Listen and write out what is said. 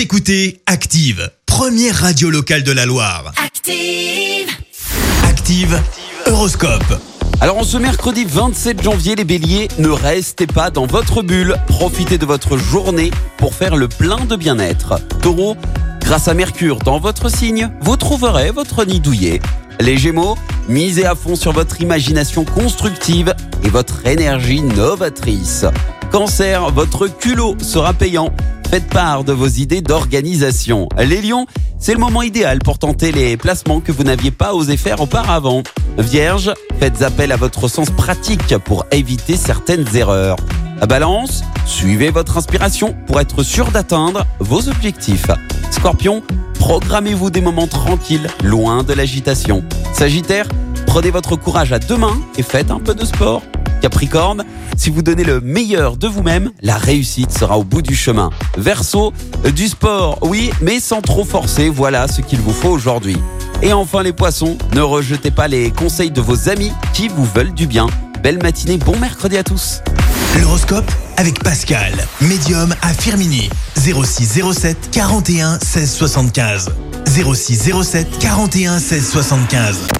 Vous écoutez Active, première radio locale de la Loire. Active. Active, Horoscope. Alors en ce mercredi 27 janvier, les béliers, ne restez pas dans votre bulle. Profitez de votre journée pour faire le plein de bien-être. Taureau, grâce à Mercure dans votre signe, vous trouverez votre nid douillet. Les gémeaux, misez à fond sur votre imagination constructive et votre énergie novatrice. Cancer, votre culot sera payant. Faites part de vos idées d'organisation. Les lions, c'est le moment idéal pour tenter les placements que vous n'aviez pas osé faire auparavant. Vierge, faites appel à votre sens pratique pour éviter certaines erreurs. Balance, suivez votre inspiration pour être sûr d'atteindre vos objectifs. Scorpion, programmez-vous des moments tranquilles, loin de l'agitation. Sagittaire, prenez votre courage à deux mains et faites un peu de sport. Capricorne, si vous donnez le meilleur de vous-même, la réussite sera au bout du chemin. Verseau, du sport, oui, mais sans trop forcer, voilà ce qu'il vous faut aujourd'hui. Et enfin les poissons, ne rejetez pas les conseils de vos amis qui vous veulent du bien. Belle matinée, bon mercredi à tous. L'horoscope avec Pascal, médium à Firmini. 0607 41 16 75. 0607 41 16 75.